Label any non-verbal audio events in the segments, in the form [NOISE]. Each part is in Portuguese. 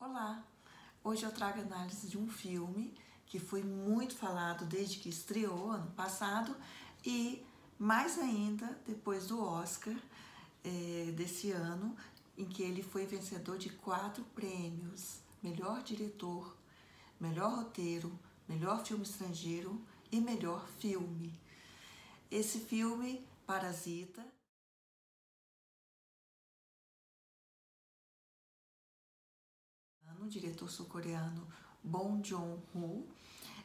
Olá! Hoje eu trago análise de um filme que foi muito falado desde que estreou ano passado e mais ainda depois do Oscar é, desse ano, em que ele foi vencedor de quatro prêmios: melhor diretor, melhor roteiro, melhor filme estrangeiro e melhor filme. Esse filme, Parasita, diretor sul-coreano Bong Joon-ho.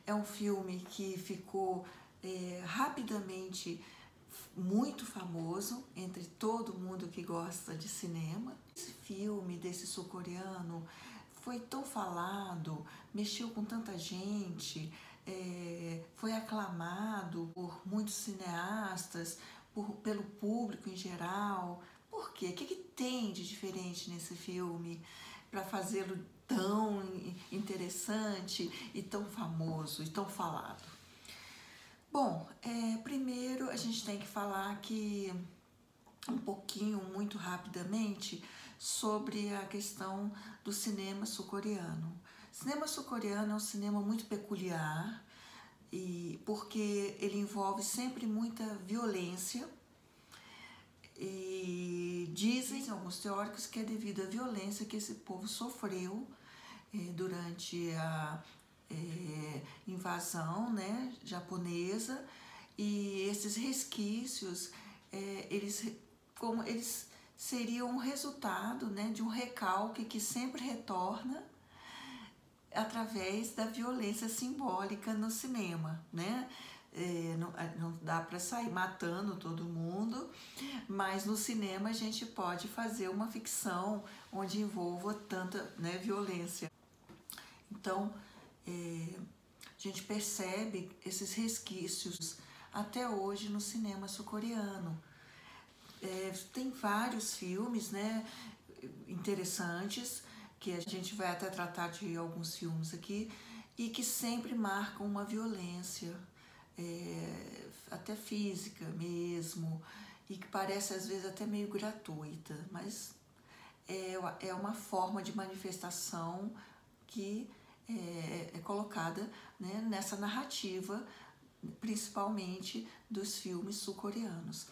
É um filme que ficou é, rapidamente muito famoso entre todo mundo que gosta de cinema. Esse filme desse sul-coreano foi tão falado, mexeu com tanta gente, é, foi aclamado por muitos cineastas, por, pelo público em geral. Por quê? O que, que tem de diferente nesse filme para fazê-lo tão interessante e tão famoso e tão falado? Bom, é, primeiro a gente tem que falar que um pouquinho, muito rapidamente, sobre a questão do cinema sul-coreano. Cinema sul-coreano é um cinema muito peculiar e porque ele envolve sempre muita violência e dizem alguns teóricos que é devido à violência que esse povo sofreu eh, durante a eh, invasão né, japonesa e esses resquícios eh, eles como eles seriam um resultado né, de um recalque que sempre retorna através da violência simbólica no cinema, né? É, não, não, dá para sair matando todo mundo, mas no cinema a gente pode fazer uma ficção onde envolva tanta né, violência. Então, é, a gente percebe esses resquícios até hoje no cinema sul-coreano. É, tem vários filmes né, interessantes, que a gente vai até tratar de alguns filmes aqui, e que sempre marcam uma violência, é, até física mesmo, e que parece às vezes até meio gratuita, mas é, é uma forma de manifestação que é, é colocada né, nessa narrativa, principalmente dos filmes sul-coreanos.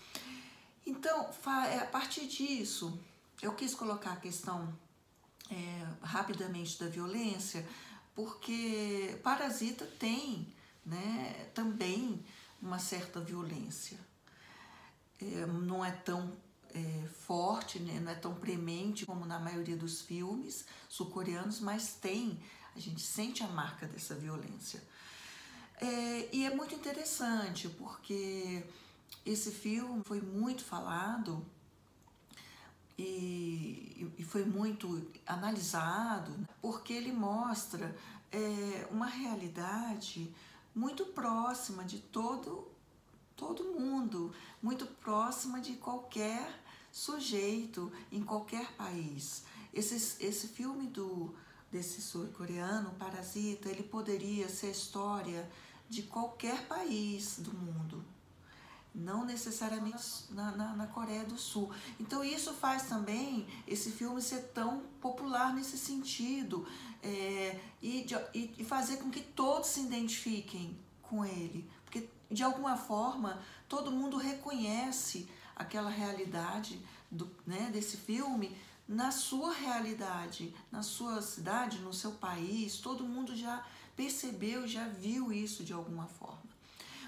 Então, é, a partir disso, eu quis colocar a questão é, rapidamente da violência, porque Parasita tem né, uma certa violência. É, não é tão é, forte, né, não é tão premente como na maioria dos filmes sul-coreanos, mas tem, a gente sente a marca dessa violência. É, e é muito interessante porque esse filme foi muito falado e, e foi muito analisado, porque ele mostra é, uma realidade muito próxima de todo, todo mundo, muito próxima de qualquer sujeito em qualquer país. Esse, esse filme do, desse sul-coreano, Parasita, ele poderia ser história de qualquer país do mundo, não necessariamente na, na, na, Coreia do Sul. Então isso faz também esse filme ser tão popular nesse sentido é, e, de, e fazer com que todos se identifiquem com ele, porque de alguma forma todo mundo reconhece aquela realidade do, né, desse filme na sua realidade, na sua cidade, no seu país, todo mundo já percebeu, já viu isso de alguma forma.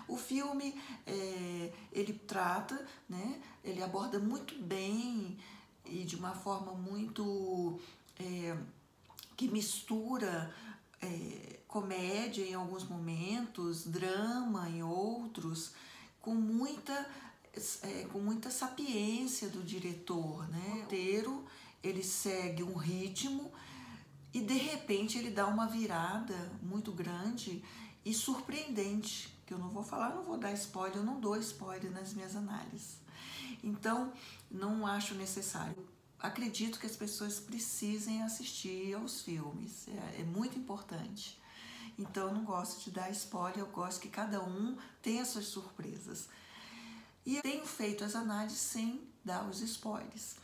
O filme é, ele trata, né, ele aborda muito bem e de uma forma muito é, que mistura é, comédia em alguns momentos, drama em outros, com muita é, com muita sapiência do diretor, né? O roteiro ele segue um ritmo e de repente ele dá uma virada muito grande e surpreendente que eu não vou falar, não vou dar spoiler, eu não dou spoiler nas minhas análises. Então, não acho necessário. Acredito que as pessoas precisem assistir aos filmes, é, é muito importante. Então, eu não gosto de dar spoiler, eu gosto que cada um tenha suas surpresas. E tenho feito as análises sem dar os spoilers.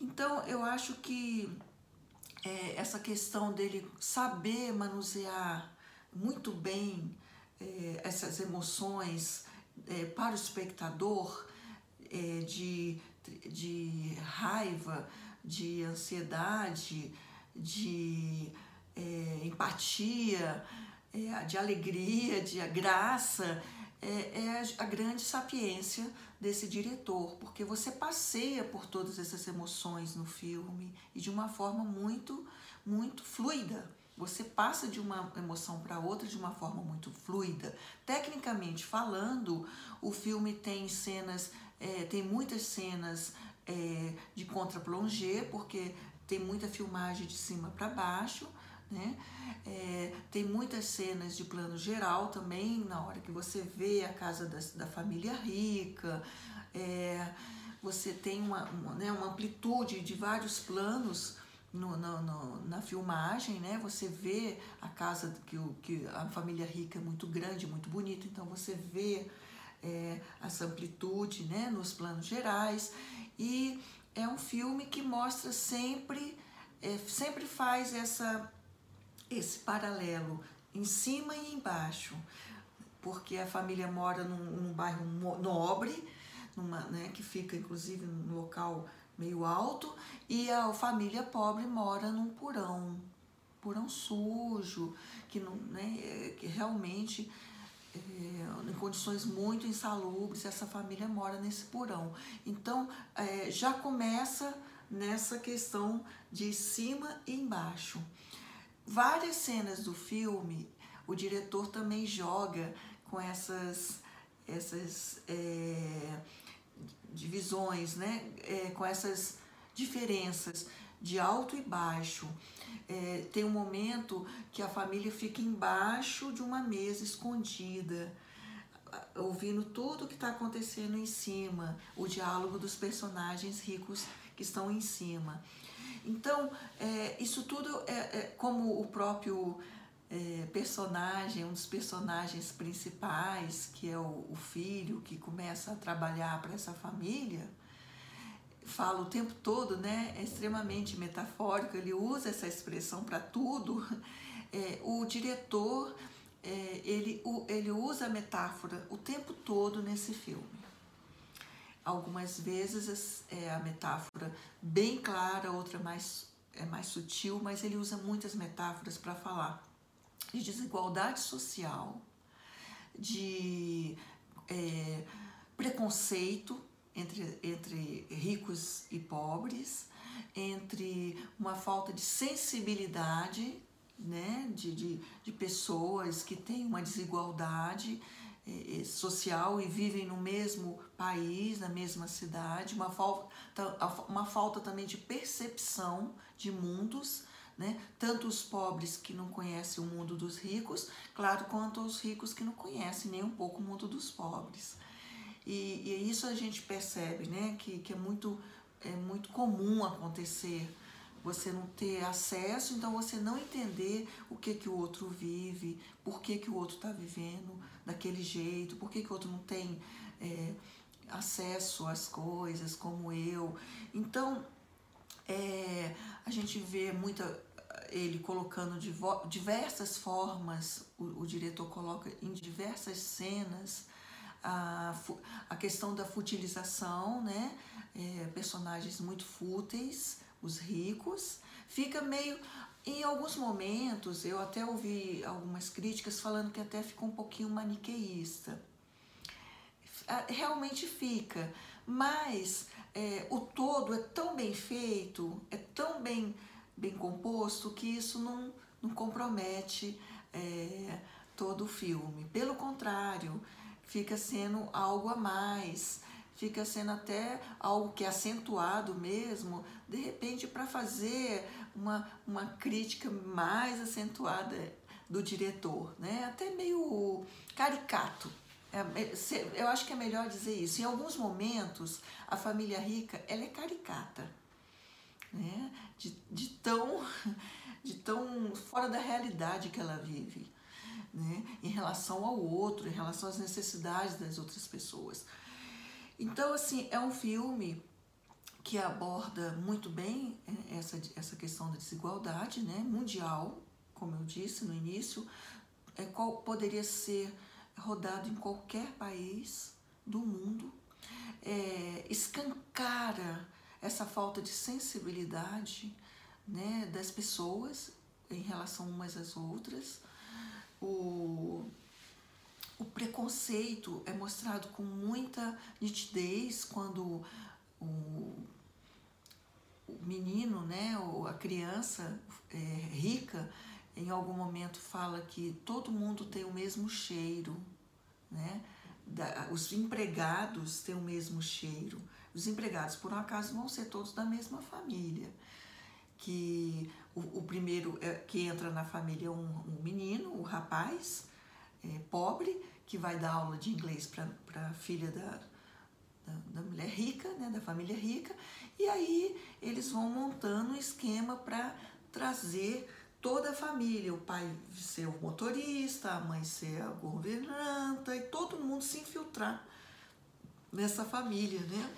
Então, eu acho que é, essa questão dele saber manusear muito bem é, essas emoções é, para o espectador é, de, de raiva, de ansiedade, de empatia, de alegria, de graça, é, a grande sapiência desse diretor, porque você passeia por todas essas emoções no filme e de uma forma muito, muito fluida. Você passa de uma emoção para outra de uma forma muito fluida. Tecnicamente falando, o filme tem cenas, é, tem muitas cenas é, de contra-plongé, porque tem muita filmagem de cima para baixo, né? É, tem muitas cenas de plano geral também, na hora que você vê a casa da, da família rica, é, você tem uma, uma, né, uma amplitude de vários planos no, no, no, na filmagem, né? Você vê a casa que, o, que a família rica é muito grande, muito bonita, então você vê é, essa amplitude né, nos planos gerais e é um filme que mostra sempre, é, sempre faz essa, esse paralelo em cima e embaixo, porque a família mora num, num bairro nobre, numa, né, que fica inclusive num local meio alto, e a família pobre mora num porão, porão sujo, que, não, né, que realmente é, em condições muito insalubres, essa família mora nesse porão. Então é, já começa nessa questão de cima e embaixo. Várias cenas do filme, o diretor também joga com essas, essas é, divisões, né? É, com essas diferenças de alto e baixo. É, tem um momento que a família fica embaixo de uma mesa escondida, ouvindo tudo o que está acontecendo em cima, o diálogo dos personagens ricos que estão em cima. Então, é, isso tudo é, é, como o próprio é, personagem, um dos personagens principais, que é o, o filho que começa a trabalhar para essa família, fala o tempo todo, né? É extremamente metafórico, ele usa essa expressão para tudo. [LAUGHS] É, o diretor, é, ele, o, ele usa a metáfora o tempo todo nesse filme. Algumas vezes é a metáfora bem clara, outra mais, é mais sutil, mas ele usa muitas metáforas para falar de desigualdade social, de é, preconceito entre, entre ricos e pobres, entre uma falta de sensibilidade né, de, de, de pessoas que têm uma desigualdade eh, social e vivem no mesmo país, na mesma cidade, uma falta, uma falta também de percepção de mundos né? Tanto os pobres que não conhecem o mundo dos ricos, claro, quanto os ricos que não conhecem nem um pouco o mundo dos pobres. E, e isso a gente percebe, né? Que, que é, muito, é muito comum acontecer você não ter acesso, então você não entender o que que o outro vive, por que que o outro está vivendo daquele jeito, por que que o outro não tem é, acesso às coisas como eu. Então, é, a gente vê muita ele colocando de diversas formas, o, o, diretor coloca em diversas cenas a, a questão da futilização, né? É, personagens muito fúteis, os ricos, fica meio. Em alguns momentos, eu até ouvi algumas críticas falando que até ficou um pouquinho maniqueísta. Realmente fica, mas é, o todo é tão bem feito, é tão bem bem composto que isso não, não compromete é, todo o filme. Pelo contrário, fica sendo algo a mais, fica sendo até algo que é acentuado mesmo, de repente, para fazer uma, uma crítica mais acentuada do diretor, né? até meio caricato. É, é, eu acho que é melhor dizer isso. Em alguns momentos, a família rica ela é caricata né? De, de, tão, [LAUGHS] de tão fora da realidade que ela vive, né? em relação ao outro, em relação às necessidades das outras pessoas. Então, assim, é um filme que aborda muito bem é, essa, essa questão da desigualdade né, mundial, como eu disse no início, é, qual poderia ser rodado em qualquer país do mundo, é, escancara essa falta de sensibilidade né, das pessoas em relação umas às outras. O, o preconceito é mostrado com muita nitidez quando o, o menino, né, ou a criança é, rica, em algum momento fala que todo mundo tem o mesmo cheiro, né? Da, os empregados têm o mesmo cheiro. Os empregados, por um acaso, vão ser todos da mesma família. Que o, o primeiro é, que entra na família é um, um menino, o um rapaz, é, pobre, que vai dar aula de inglês para a filha da, da, da, mulher rica, né, da família rica, e aí eles vão montando um esquema para trazer toda a família, o pai ser o motorista, a mãe ser a governanta e todo mundo se infiltrar nessa família, né?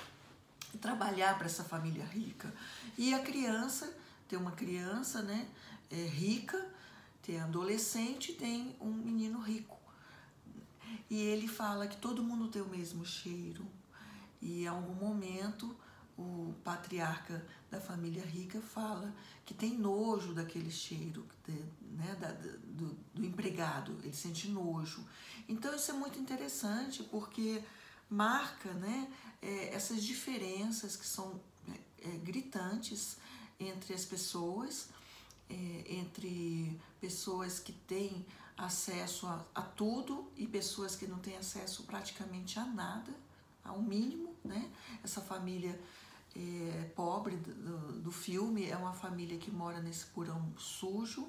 Trabalhar para essa família rica. E a criança, tem uma criança, né, é, rica, tem adolescente, tem um menino rico. E ele fala que todo mundo tem o mesmo cheiro. E em algum momento o patriarca da família rica fala que tem nojo daquele cheiro né, da, do, do, empregado, ele sente nojo. Então isso é muito interessante porque marca né, é, essas diferenças que são é, é gritantes entre as pessoas, é, entre pessoas que têm acesso a, a tudo e pessoas que não têm acesso praticamente a nada, ao mínimo, né? Essa família é, pobre do, do filme é uma família que mora nesse porão sujo,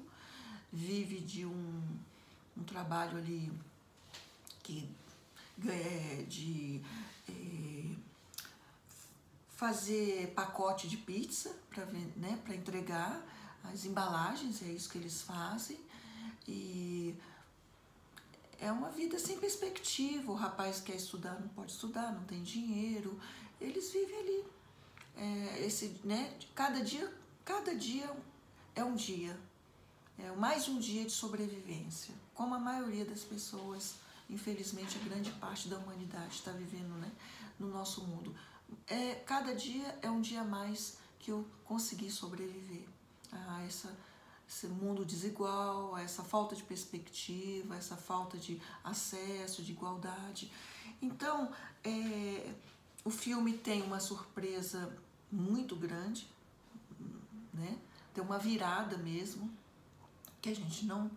vive de um, um trabalho ali que de é, fazer pacote de pizza para né, entregar as embalagens, é isso que eles fazem. E é uma vida sem perspectiva. O rapaz quer estudar, não pode estudar, não tem dinheiro. Eles vivem ali é, esse, né, cada dia, cada dia é um dia, é mais um dia de sobrevivência, como a maioria das pessoas, infelizmente a grande parte da humanidade está vivendo, né, no nosso mundo. É, cada dia é um dia a mais que eu consegui sobreviver a essa esse mundo desigual, a essa falta de perspectiva, essa falta de acesso, de igualdade. Então, é, o filme tem uma surpresa muito grande, né? Tem uma virada mesmo que a gente não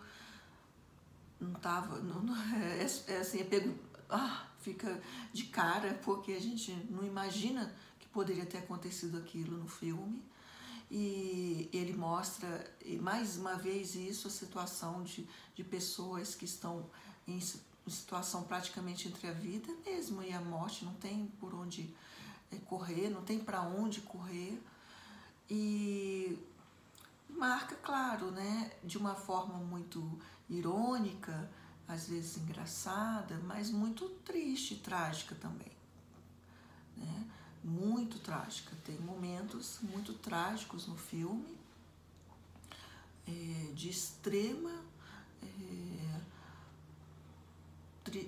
não tava, não, não [LAUGHS] é, é, assim, é pego, ah, fica de cara porque a gente não imagina que poderia ter acontecido aquilo no filme. E ele mostra mais uma vez isso, a situação de, de pessoas que estão em situação praticamente entre a vida mesmo e a morte, não tem por onde é, correr, não tem para onde correr. E marca, claro, né, de uma forma muito irônica, às vezes engraçada, mas muito triste e trágica também. Né? Muito trágica. Tem momentos muito trágicos no filme, é, de extrema. É,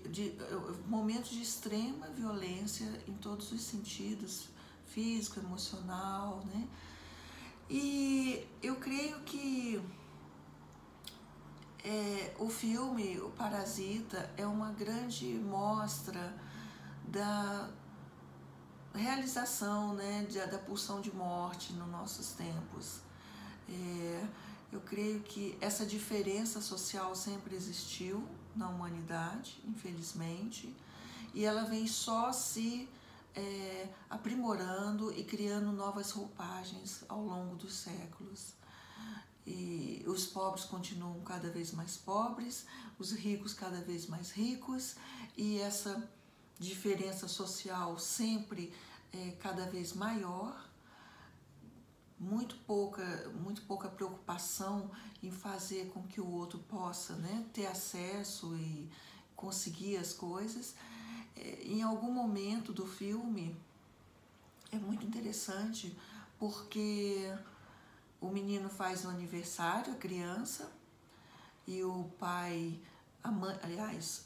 de, momentos de extrema violência em todos os sentidos, físico, emocional, né? E eu creio que é, o filme, o Parasita, é uma grande mostra da realização, né, de, da pulsão de morte nos nossos tempos. É, eu creio que essa diferença social sempre existiu, na humanidade, infelizmente, e ela vem só se é, aprimorando e criando novas roupagens ao longo dos séculos. Os pobres continuam cada vez mais pobres, os ricos cada vez mais ricos, e essa diferença social sempre é cada vez maior, muito pouca, muito pouca preocupação em fazer com que o outro possa né, ter acesso e conseguir as coisas. É, em algum momento do filme, é muito interessante porque o menino faz o aniversário, a criança, e o pai, a mãe, aliás,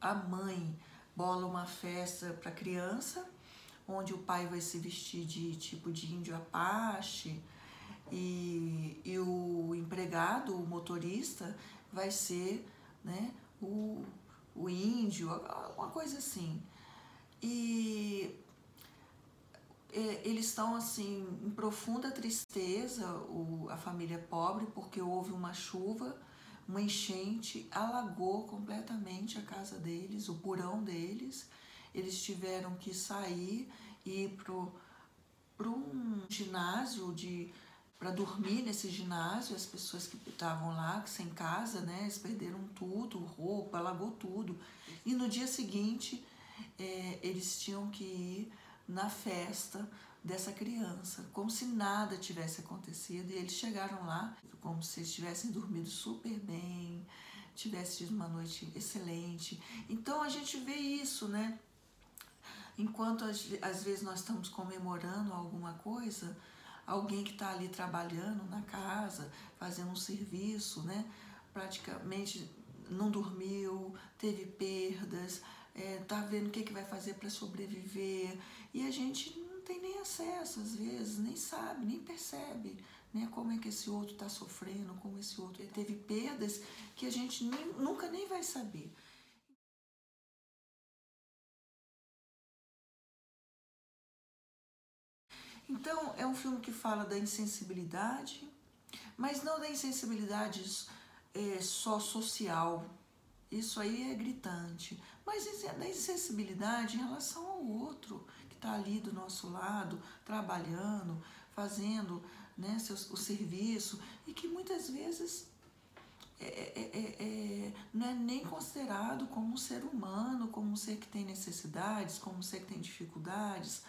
a mãe bola uma festa para a criança, onde o pai vai se vestir de tipo de índio apache e, e o empregado, o motorista, vai ser né, o, o índio, uma coisa assim. E eles estão assim em profunda tristeza, o, a família é pobre, porque houve uma chuva, uma enchente, alagou completamente a casa deles, o porão deles. Eles tiveram que sair e ir para um ginásio de para dormir nesse ginásio, as pessoas que estavam lá, sem casa, né, eles perderam tudo, roupa, alagou tudo. E no dia seguinte, é, eles tinham que ir na festa dessa criança, como se nada tivesse acontecido. E eles chegaram lá como se eles tivessem dormido super bem, tivessem tido uma noite excelente. Então a gente vê isso, né? Enquanto às, vezes nós estamos comemorando alguma coisa, alguém que está ali trabalhando na casa, fazendo um serviço, né? Praticamente não dormiu, teve perdas, é, tá vendo o que, que vai fazer para sobreviver e a gente não tem nem acesso às vezes, nem sabe, nem percebe né, como é que esse outro está sofrendo, como esse outro teve perdas que a gente nem, nunca nem vai saber. Então, é um filme que fala da insensibilidade, mas não da insensibilidade é, só social. Isso aí é gritante. Mas da insensibilidade em relação ao outro está ali do nosso lado, trabalhando, fazendo né, o serviço, e que muitas vezes é, é, é, é, não é nem considerado como um ser humano, como um ser que tem necessidades, como um ser que tem dificuldades.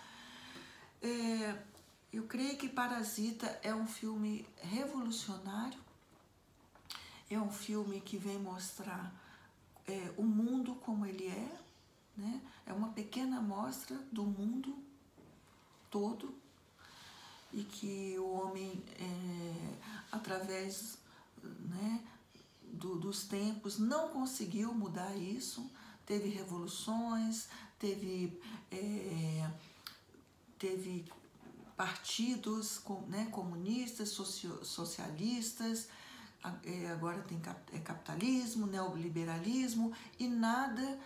É, eu creio que Parasita é um filme revolucionário, é um filme que vem mostrar é, o mundo como ele é, né? É uma pequena amostra do mundo todo e que o homem, é, através né, do, dos tempos, não conseguiu mudar isso. Teve revoluções, teve, é, teve partidos né, comunistas, socialistas, agora tem é, capitalismo, neoliberalismo e nada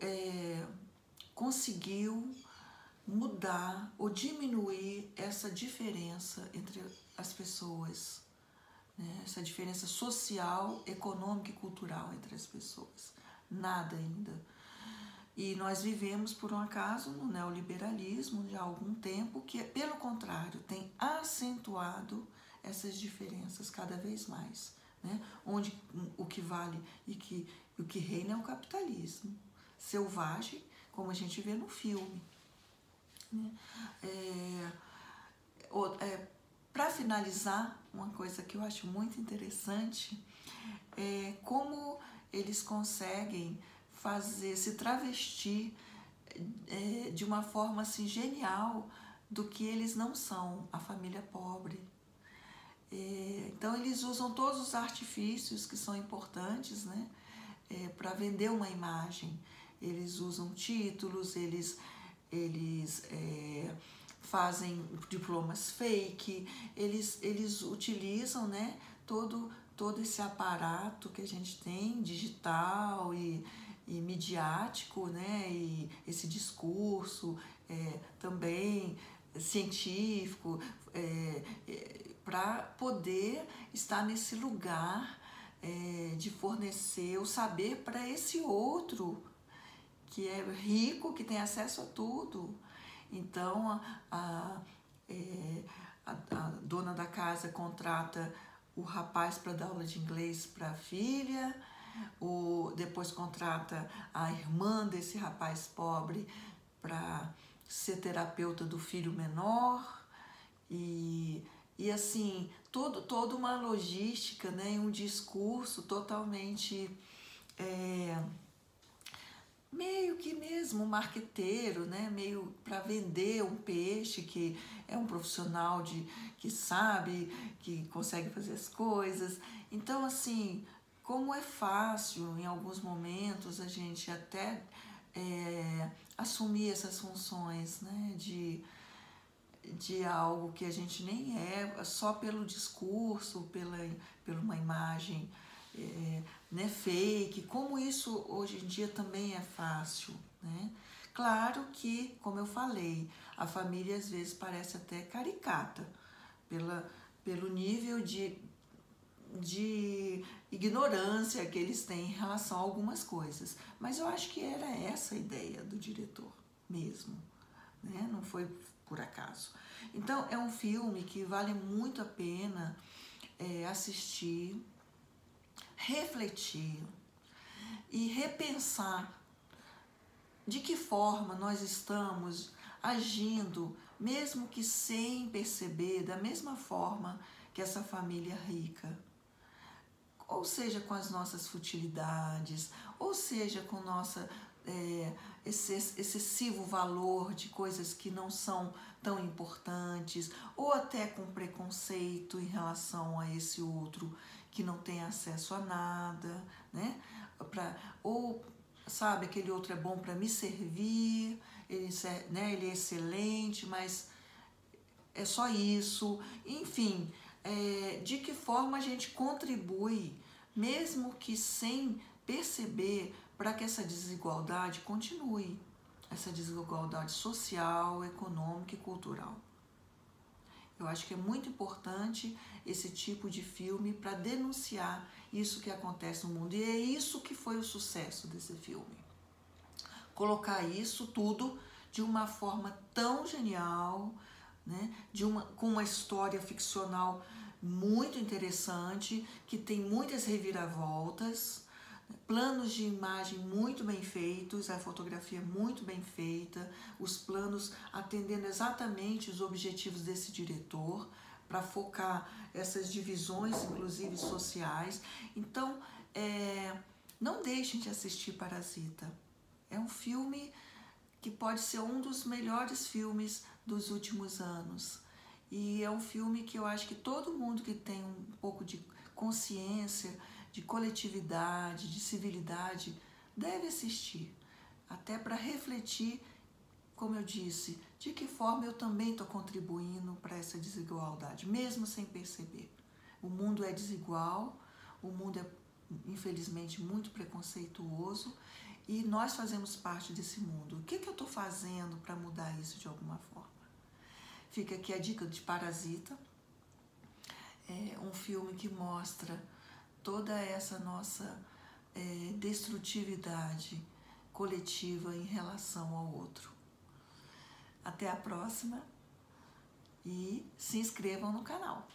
é, conseguiu mudar ou diminuir essa diferença entre as pessoas, né? essa diferença social, econômica e cultural entre as pessoas. Nada ainda. E nós vivemos, por um acaso, no neoliberalismo há algum tempo, que, pelo contrário, tem acentuado essas diferenças cada vez mais. Né? Onde o que vale e que, o que reina é o capitalismo selvagem, como a gente vê no filme. Né? É, é, Para finalizar, uma coisa que eu acho muito interessante é como eles conseguem fazer, se travestir é, de uma forma assim genial do que eles não são, a família pobre. É, então eles usam todos os artifícios que são importantes, né, é, para vender uma imagem. Eles usam títulos, eles, eles é, fazem diplomas fake, eles, eles utilizam né, todo, todo esse aparato que a gente tem, digital e, e midiático, né, e esse discurso é, também científico, é, é, para poder estar nesse lugar é, de fornecer o saber para esse outro que é rico, que tem acesso a tudo. Então, a, a, é, a, dona da casa contrata o rapaz para dar aula de inglês para a filha, o, depois contrata a irmã desse rapaz pobre para ser terapeuta do filho menor e, e assim todo, toda uma logística né, um discurso totalmente é, meio que mesmo marqueteiro, né? Meio para vender um peixe que é um profissional de que sabe, que consegue fazer as coisas. Então, assim, como é fácil em alguns momentos a gente até é, assumir essas funções, né? De de algo que a gente nem é, só pelo discurso, pela, pela uma imagem é, né, fake, como isso hoje em dia também é fácil, né? Claro que, como eu falei, a família às vezes parece até caricata pela, pelo nível de, de ignorância que eles têm em relação a algumas coisas. Mas eu acho que era essa a ideia do diretor mesmo, né? Não foi por acaso. Então, é um filme que vale muito a pena é, assistir, refletir e repensar de que forma nós estamos agindo, mesmo que sem perceber, da mesma forma que essa família rica. Ou seja, com as nossas futilidades, ou seja, com nossa é, esse excessivo valor de coisas que não são tão importantes, ou até com preconceito em relação a esse outro que não tem acesso a nada, né? Pra, ou sabe, aquele outro é bom para me servir, ele, né, ele é excelente, mas é só isso. Enfim, é, de que forma a gente contribui, mesmo que sem perceber, para que essa desigualdade continue, essa desigualdade social, econômica e cultural. Eu acho que é muito importante esse tipo de filme para denunciar isso que acontece no mundo. E é isso que foi o sucesso desse filme. Colocar isso tudo de uma forma tão genial, né? de uma, com uma história ficcional muito interessante, que tem muitas reviravoltas, planos de imagem muito bem feitos, a fotografia muito bem feita, os planos atendendo exatamente os objetivos desse diretor para focar essas divisões, inclusive sociais. Então, é, não deixem de assistir Parasita. É um filme que pode ser um dos melhores filmes dos últimos anos. E é um filme que eu acho que todo mundo que tem um pouco de consciência de coletividade, de civilidade, deve assistir, até para refletir, como eu disse, de que forma eu também estou contribuindo para essa desigualdade, mesmo sem perceber. O mundo é desigual, o mundo é infelizmente muito preconceituoso e nós fazemos parte desse mundo. O que, que eu estou fazendo para mudar isso de alguma forma? Fica aqui a dica de Parasita, é um filme que mostra toda essa nossa é, destrutividade coletiva em relação ao outro. Até a próxima e se inscrevam no canal.